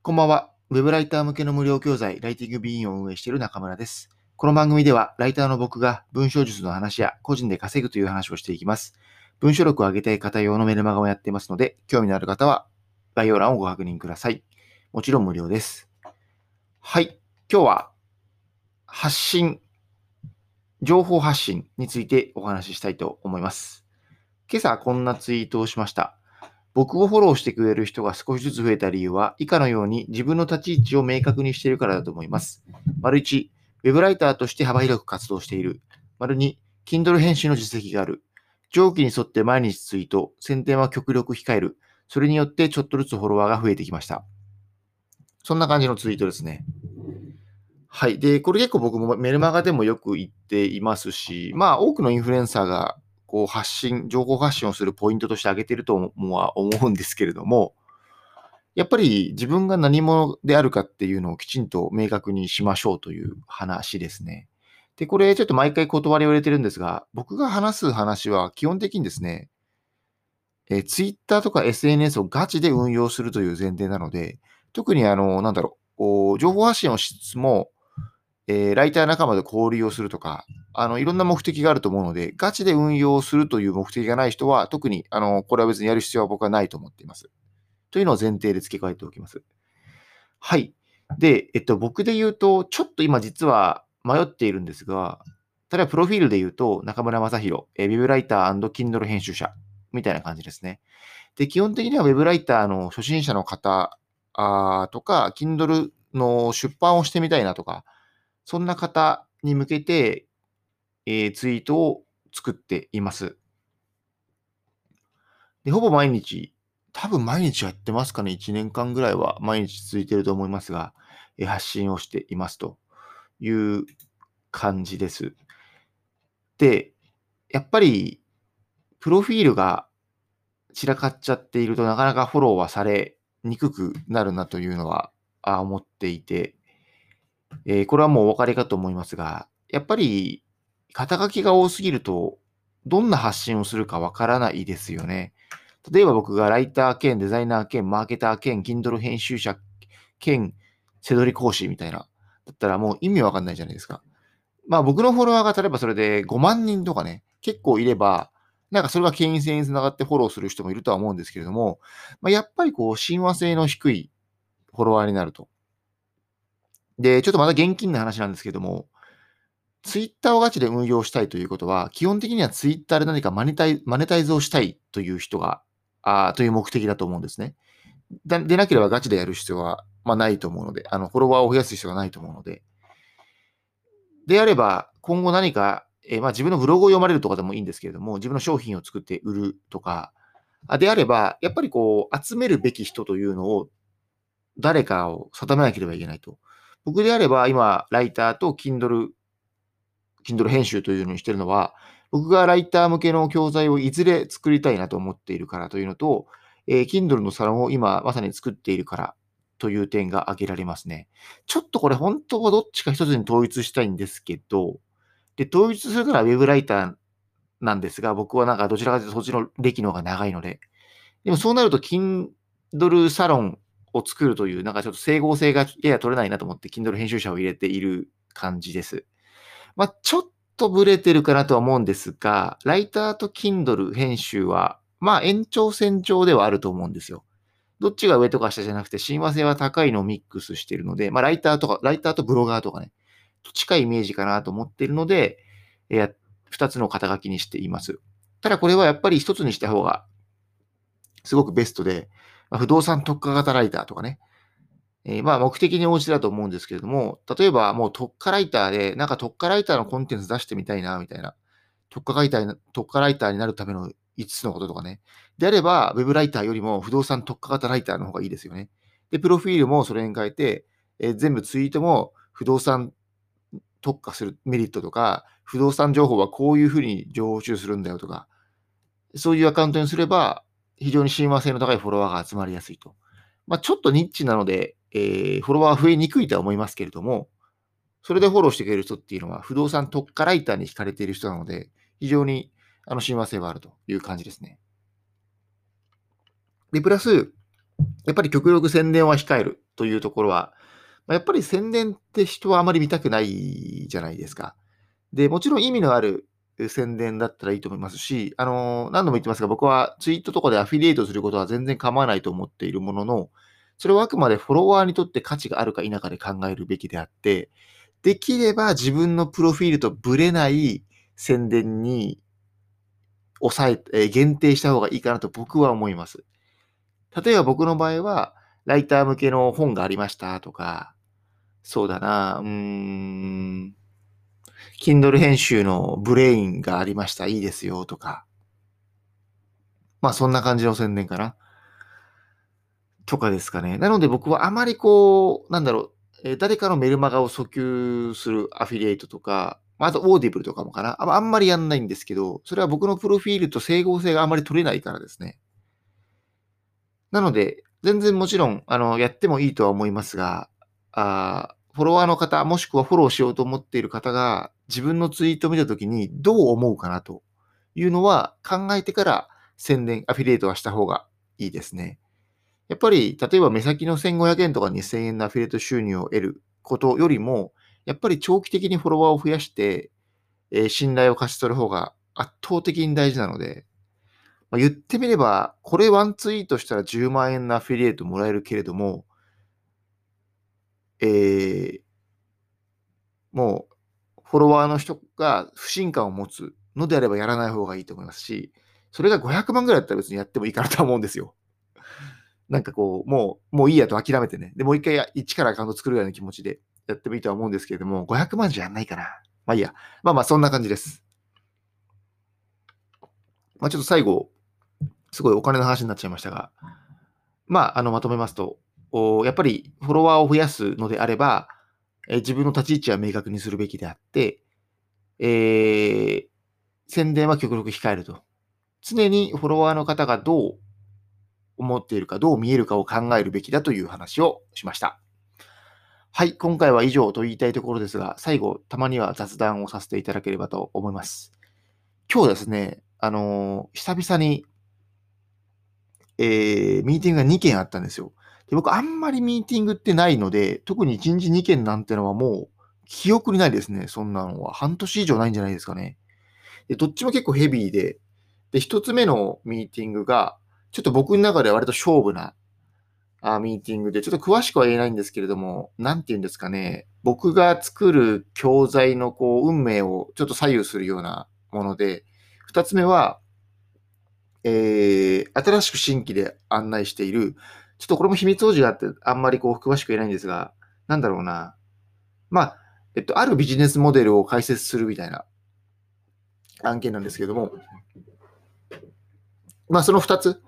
こんばんは。ウェブライター向けの無料教材、ライティングビーンを運営している中村です。この番組では、ライターの僕が文章術の話や個人で稼ぐという話をしていきます。文章力を上げたい方用のメルマガをやっていますので、興味のある方は概要欄をご確認ください。もちろん無料です。はい。今日は、発信、情報発信についてお話ししたいと思います。今朝こんなツイートをしました。僕をフォローしてくれる人が少しずつ増えた理由は、以下のように自分の立ち位置を明確にしているからだと思います。丸1、ウェブライターとして幅広く活動している。丸2、Kindle 編集の実績がある。上記に沿って毎日ツイート、宣伝は極力控える。それによってちょっとずつフォロワーが増えてきました。そんな感じのツイートですね。はい。で、これ結構僕もメルマガでもよく言っていますし、まあ多くのインフルエンサーがこう発信、情報発信をするポイントとして挙げているとは思うんですけれども、やっぱり自分が何者であるかっていうのをきちんと明確にしましょうという話ですね。で、これちょっと毎回断りを入れてるんですが、僕が話す話は基本的にですね、え、Twitter とか SNS をガチで運用するという前提なので、特にあの、なんだろう、情報発信をしつつも、えー、ライター仲間で交流をするとか、あの、いろんな目的があると思うので、ガチで運用するという目的がない人は、特に、あの、これは別にやる必要は僕はないと思っています。というのを前提で付け加えておきます。はい。で、えっと、僕で言うと、ちょっと今実は迷っているんですが、例えばプロフィールで言うと、中村正宏、えー、ウェブライター &Kindle 編集者みたいな感じですね。で、基本的にはウェブライターの初心者の方あとか、Kindle の出版をしてみたいなとか、そんな方に向けて、えー、ツイートを作っています。で、ほぼ毎日、多分毎日やってますかね。1年間ぐらいは毎日続いてると思いますが、えー、発信をしていますという感じです。で、やっぱり、プロフィールが散らかっちゃっているとなかなかフォローはされにくくなるなというのは思っていて、えー、これはもうお分かりかと思いますが、やっぱり肩書きが多すぎると、どんな発信をするかわからないですよね。例えば僕がライター兼デザイナー兼マーケター兼 Kindle 編集者兼背取り講師みたいな。だったらもう意味わかんないじゃないですか。まあ僕のフォロワーが例えばそれで5万人とかね、結構いれば、なんかそれが権威性につながってフォローする人もいるとは思うんですけれども、まあ、やっぱりこう親和性の低いフォロワーになると。で、ちょっとまた現金な話なんですけども、ツイッターをガチで運用したいということは、基本的にはツイッターで何かマネタイマネタイズをしたいという人が、あという目的だと思うんですね。でなければガチでやる必要は、まあ、ないと思うので、あの、フォロワーを増やす必要はないと思うので。であれば、今後何か、えー、まあ、自分のブログを読まれるとかでもいいんですけれども、自分の商品を作って売るとか、であれば、やっぱりこう、集めるべき人というのを、誰かを定めなければいけないと。僕であれば、今、ライターと Kindle、Kindle 編集というのにしてるのは、僕がライター向けの教材をいずれ作りたいなと思っているからというのと、えー、Kindle のサロンを今まさに作っているからという点が挙げられますね。ちょっとこれ本当はどっちか一つに統一したいんですけど、で、統一するなら Web ライターなんですが、僕はなんかどちらかというとそっちの歴の方が長いので。でもそうなると Kindle サロンを作るという、なんかちょっと整合性がやや取れないなと思って Kindle 編集者を入れている感じです。まあ、ちょっとブレてるかなとは思うんですが、ライターと Kindle 編集は、まあ延長線上ではあると思うんですよ。どっちが上とか下じゃなくて、親和性は高いのをミックスしているので、まあライターとか、ライターとブロガーとかね、近いイメージかなと思っているので、え二つの肩書きにしています。ただこれはやっぱり一つにした方が、すごくベストで、まあ、不動産特化型ライターとかね、えー、まあ目的に応じてだと思うんですけれども、例えばもう特化ライターで、なんか特化ライターのコンテンツ出してみたいな、みたいな。特化ライター、特化ライターになるための5つのこととかね。であれば、ウェブライターよりも不動産特化型ライターの方がいいですよね。で、プロフィールもそれに変えて、えー、全部ツイートも不動産特化するメリットとか、不動産情報はこういうふうに情報収するんだよとか、そういうアカウントにすれば、非常に親和性の高いフォロワーが集まりやすいと。まあ、ちょっとニッチなので、えー、フォロワー増えにくいとは思いますけれども、それでフォローしてくれる人っていうのは、不動産特化ライターに惹かれている人なので、非常にあの親和性はあるという感じですね。で、プラス、やっぱり極力宣伝は控える。というところは、まあ、やっぱり宣伝って人はあまり見たくないじゃないですか。で、もちろん意味のある宣伝だったらいいと思いますし、あの、何度も言ってますが、僕はツイートとかでアフィリエイトすることは全然構わないと思っているものの、それはあくまでフォロワーにとって価値があるか否かで考えるべきであって、できれば自分のプロフィールとブレない宣伝に抑え、え限定した方がいいかなと僕は思います。例えば僕の場合は、ライター向けの本がありましたとか、そうだな、うーん、Kindle 編集のブレインがありました。いいですよとか。まあそんな感じの宣伝かな。とかですかね。なので僕はあまりこう、なんだろう、え誰かのメルマガを訴求するアフィリエイトとか、あとオーディブルとかもかな。あんまりやんないんですけど、それは僕のプロフィールと整合性があまり取れないからですね。なので、全然もちろん、あの、やってもいいとは思いますが、あフォロワーの方、もしくはフォローしようと思っている方が、自分のツイートを見たときにどう思うかなというのは考えてから宣伝、アフィリエイトはした方がいいですね。やっぱり、例えば目先の1500円とか2000円のアフィリエイト収入を得ることよりも、やっぱり長期的にフォロワーを増やして、えー、信頼を勝ち取る方が圧倒的に大事なので、まあ、言ってみれば、これワンツイートしたら10万円のアフィリエイトもらえるけれども、えー、もう、フォロワーの人が不信感を持つのであればやらない方がいいと思いますし、それが500万ぐらいだったら別にやってもいいかなと思うんですよ。なんかこう、もう、もういいやと諦めてね。で、もう一回一からアカウント作るような気持ちでやってもいいとは思うんですけれども、500万じゃやんないかな。まあいいや。まあまあ、そんな感じです。まあちょっと最後、すごいお金の話になっちゃいましたが、まあ、あの、まとめますと、やっぱりフォロワーを増やすのであれば、え自分の立ち位置は明確にするべきであって、えー、宣伝は極力控えると。常にフォロワーの方がどう思っているか、どう見えるかを考えるべきだという話をしました。はい、今回は以上と言いたいところですが、最後、たまには雑談をさせていただければと思います。今日ですね、あのー、久々に、えー、ミーティングが2件あったんですよ。で僕、あんまりミーティングってないので、特に1日2件なんてのはもう、記憶にないですね。そんなのは。半年以上ないんじゃないですかね。で、どっちも結構ヘビーで、で、1つ目のミーティングが、ちょっと僕の中では割と勝負なあミーティングで、ちょっと詳しくは言えないんですけれども、なんて言うんですかね、僕が作る教材のこう運命をちょっと左右するようなもので、二つ目は、えー、新しく新規で案内している、ちょっとこれも秘密王子があって、あんまりこう詳しく言えないんですが、なんだろうな。まあ、えっと、あるビジネスモデルを解説するみたいな案件なんですけども、まあ、その二つ、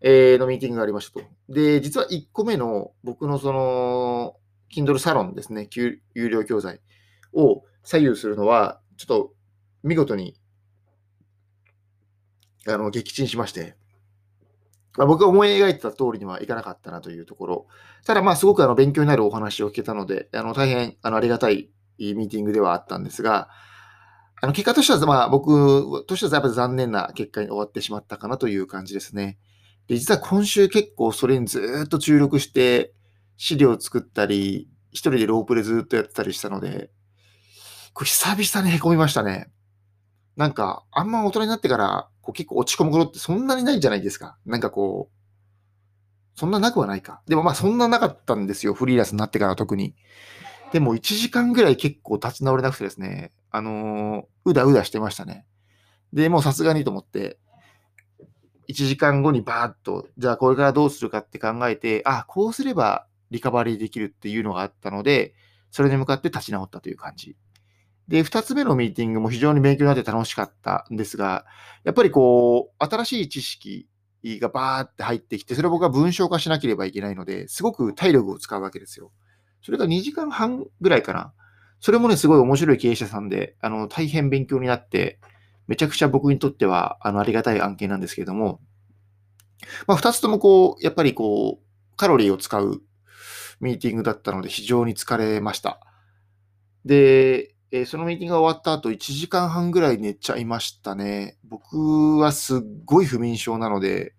えー、のミーティングがありましたと。で、実は1個目の僕のその、Kindle サロンですね、有料教材を左右するのは、ちょっと見事に、あの、撃沈しまして、まあ、僕が思い描いてた通りにはいかなかったなというところ。ただ、まあ、すごくあの勉強になるお話を聞けたので、あの大変あのありがたいミーティングではあったんですが、あの結果としては、まあ、僕としてはやっぱり残念な結果に終わってしまったかなという感じですね。で、実は今週結構それにずっと注力して資料を作ったり、一人でロープでずっとやってたりしたので、これ久々に凹みましたね。なんか、あんま大人になってからこう結構落ち込むことってそんなにないじゃないですか。なんかこう、そんななくはないか。でもまあそんななかったんですよ。フリーランスになってから特に。でも1時間ぐらい結構立ち直れなくてですね、あのー、うだうだしてましたね。で、もうさすがにと思って、1時間後にバーッと、じゃあこれからどうするかって考えて、あ、こうすればリカバリーできるっていうのがあったので、それに向かって立ち直ったという感じ。で、2つ目のミーティングも非常に勉強になって楽しかったんですが、やっぱりこう、新しい知識がバーって入ってきて、それを僕は文章化しなければいけないので、すごく体力を使うわけですよ。それが2時間半ぐらいかな。それもね、すごい面白い経営者さんで、あの、大変勉強になって、めちゃくちゃ僕にとっては、あの、ありがたい案件なんですけれども、まあ、二つともこう、やっぱりこう、カロリーを使うミーティングだったので、非常に疲れました。で、えー、そのミーティングが終わった後、1時間半ぐらい寝ちゃいましたね。僕はすっごい不眠症なので、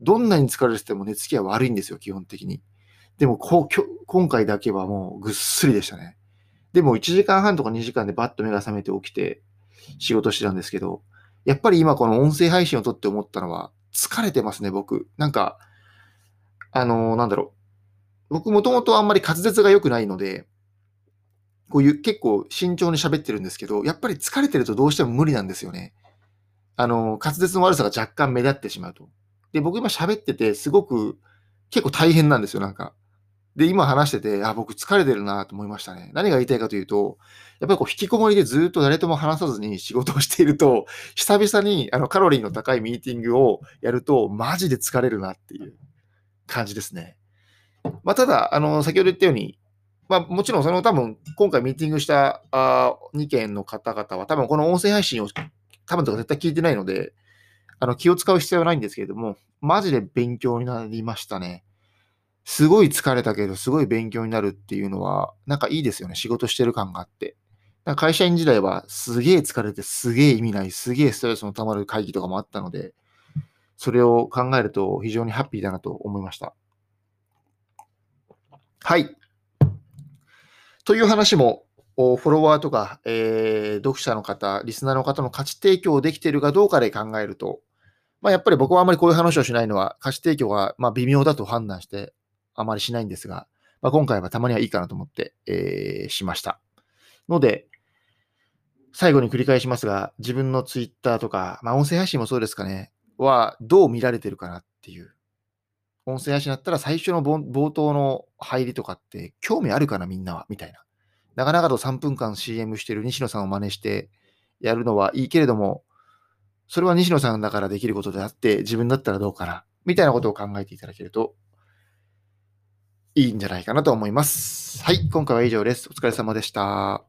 どんなに疲れてても寝つきは悪いんですよ、基本的に。でもこう今回だけはもうぐっすりでしたね。でも1時間半とか2時間でバッと目が覚めて起きて仕事してたんですけど、やっぱり今この音声配信を撮って思ったのは、疲れてますね、僕。なんか、あのー、なんだろう。僕もともとあんまり滑舌が良くないので、こういう結構慎重に喋ってるんですけど、やっぱり疲れてるとどうしても無理なんですよね。あの、滑舌の悪さが若干目立ってしまうと。で、僕今喋ってて、すごく結構大変なんですよ、なんか。で、今話してて、あ、僕疲れてるなと思いましたね。何が言いたいかというと、やっぱりこう引きこもりでずっと誰とも話さずに仕事をしていると、久々にあのカロリーの高いミーティングをやると、マジで疲れるなっていう感じですね。まあ、ただ、あの、先ほど言ったように、まあ、もちろんその多分、今回ミーティングしたあ2件の方々は、多分この音声配信を多分とか絶対聞いてないので、あの気を使う必要はないんですけれども、マジで勉強になりましたね。すごい疲れたけど、すごい勉強になるっていうのは、なんかいいですよね。仕事してる感があって。会社員時代はすげえ疲れて、すげえ意味ない、すげえストレスの溜まる会議とかもあったので、それを考えると非常にハッピーだなと思いました。はい。という話も、フォロワーとか、えー、読者の方、リスナーの方の価値提供できているかどうかで考えると、まあ、やっぱり僕はあまりこういう話をしないのは、価値提供がま微妙だと判断して、あまりしないんですが、まあ、今回はたまにはいいかなと思って、えー、しました。ので、最後に繰り返しますが、自分のツイッターとか、まあ、音声配信もそうですかね、はどう見られてるかなっていう。音声配信だったら最初の冒頭の入りとかって興味あるかなみんなは？みたいな。長々と3分間 CM してる西野さんを真似してやるのはいいけれども、それは西野さんだからできることであって、自分だったらどうかな？みたいなことを考えていただけるといいんじゃないかなと思います。はい、今回は以上です。お疲れ様でした。